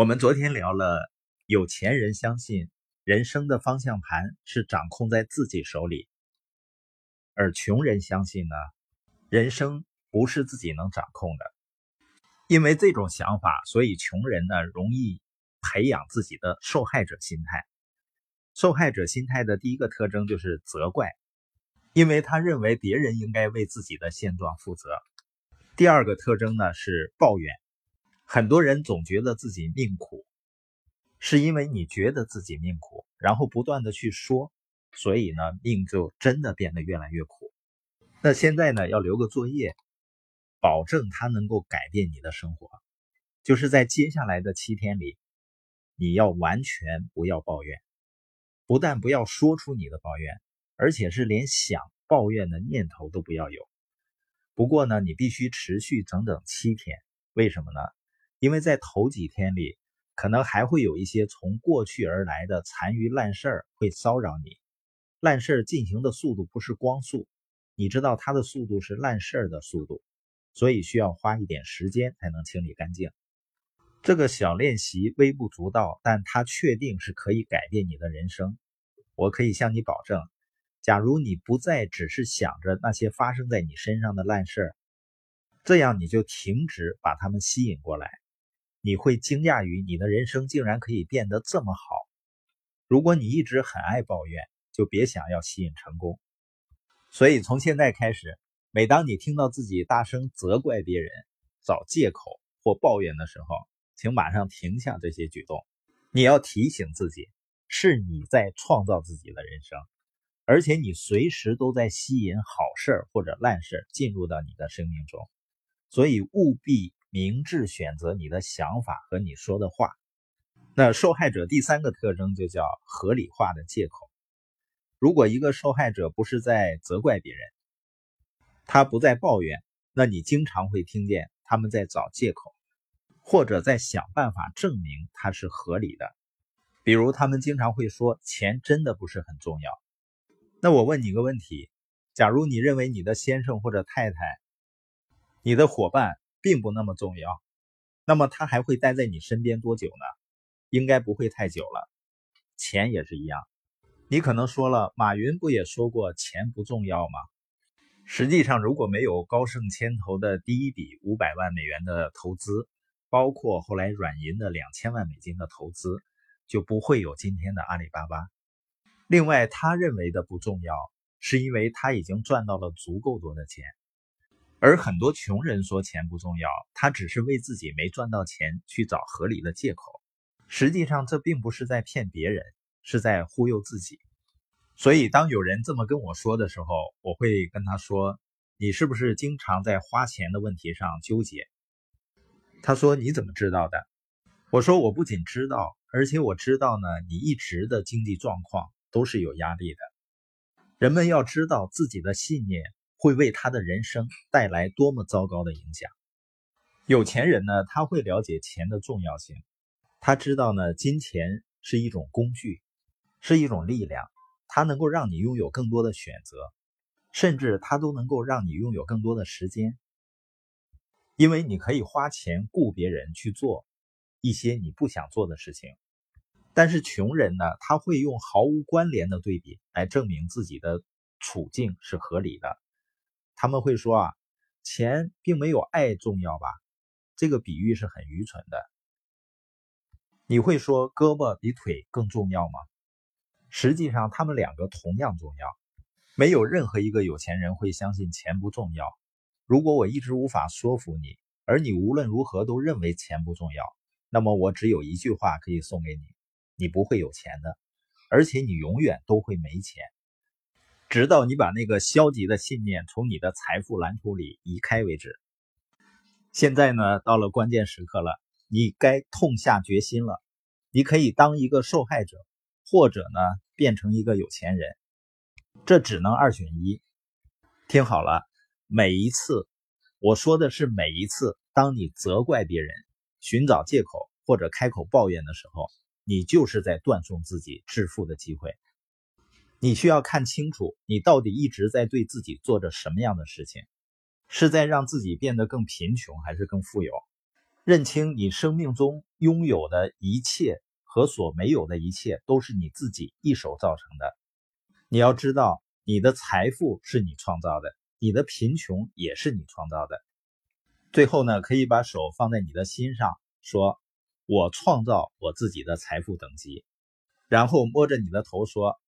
我们昨天聊了，有钱人相信人生的方向盘是掌控在自己手里，而穷人相信呢，人生不是自己能掌控的。因为这种想法，所以穷人呢容易培养自己的受害者心态。受害者心态的第一个特征就是责怪，因为他认为别人应该为自己的现状负责。第二个特征呢是抱怨。很多人总觉得自己命苦，是因为你觉得自己命苦，然后不断的去说，所以呢，命就真的变得越来越苦。那现在呢，要留个作业，保证它能够改变你的生活，就是在接下来的七天里，你要完全不要抱怨，不但不要说出你的抱怨，而且是连想抱怨的念头都不要有。不过呢，你必须持续整整七天，为什么呢？因为在头几天里，可能还会有一些从过去而来的残余烂事儿会骚扰你。烂事儿进行的速度不是光速，你知道它的速度是烂事儿的速度，所以需要花一点时间才能清理干净。这个小练习微不足道，但它确定是可以改变你的人生。我可以向你保证，假如你不再只是想着那些发生在你身上的烂事儿，这样你就停止把它们吸引过来。你会惊讶于你的人生竟然可以变得这么好。如果你一直很爱抱怨，就别想要吸引成功。所以从现在开始，每当你听到自己大声责怪别人、找借口或抱怨的时候，请马上停下这些举动。你要提醒自己，是你在创造自己的人生，而且你随时都在吸引好事或者烂事进入到你的生命中。所以务必。明智选择你的想法和你说的话。那受害者第三个特征就叫合理化的借口。如果一个受害者不是在责怪别人，他不再抱怨，那你经常会听见他们在找借口，或者在想办法证明他是合理的。比如，他们经常会说钱真的不是很重要。那我问你个问题：假如你认为你的先生或者太太、你的伙伴，并不那么重要，那么他还会待在你身边多久呢？应该不会太久了。钱也是一样，你可能说了，马云不也说过钱不重要吗？实际上，如果没有高盛牵头的第一笔五百万美元的投资，包括后来软银的两千万美金的投资，就不会有今天的阿里巴巴。另外，他认为的不重要，是因为他已经赚到了足够多的钱。而很多穷人说钱不重要，他只是为自己没赚到钱去找合理的借口。实际上，这并不是在骗别人，是在忽悠自己。所以，当有人这么跟我说的时候，我会跟他说：“你是不是经常在花钱的问题上纠结？”他说：“你怎么知道的？”我说：“我不仅知道，而且我知道呢，你一直的经济状况都是有压力的。人们要知道自己的信念。”会为他的人生带来多么糟糕的影响？有钱人呢，他会了解钱的重要性，他知道呢，金钱是一种工具，是一种力量，它能够让你拥有更多的选择，甚至它都能够让你拥有更多的时间，因为你可以花钱雇别人去做一些你不想做的事情。但是穷人呢，他会用毫无关联的对比来证明自己的处境是合理的。他们会说啊，钱并没有爱重要吧？这个比喻是很愚蠢的。你会说胳膊比腿更重要吗？实际上，他们两个同样重要。没有任何一个有钱人会相信钱不重要。如果我一直无法说服你，而你无论如何都认为钱不重要，那么我只有一句话可以送给你：你不会有钱的，而且你永远都会没钱。直到你把那个消极的信念从你的财富蓝图里移开为止。现在呢，到了关键时刻了，你该痛下决心了。你可以当一个受害者，或者呢，变成一个有钱人，这只能二选一。听好了，每一次，我说的是每一次，当你责怪别人、寻找借口或者开口抱怨的时候，你就是在断送自己致富的机会。你需要看清楚，你到底一直在对自己做着什么样的事情？是在让自己变得更贫穷，还是更富有？认清你生命中拥有的一切和所没有的一切都是你自己一手造成的。你要知道，你的财富是你创造的，你的贫穷也是你创造的。最后呢，可以把手放在你的心上，说：“我创造我自己的财富等级。”然后摸着你的头说：“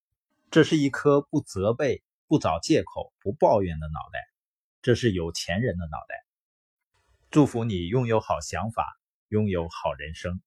这是一颗不责备、不找借口、不抱怨的脑袋，这是有钱人的脑袋。”祝福你拥有好想法，拥有好人生。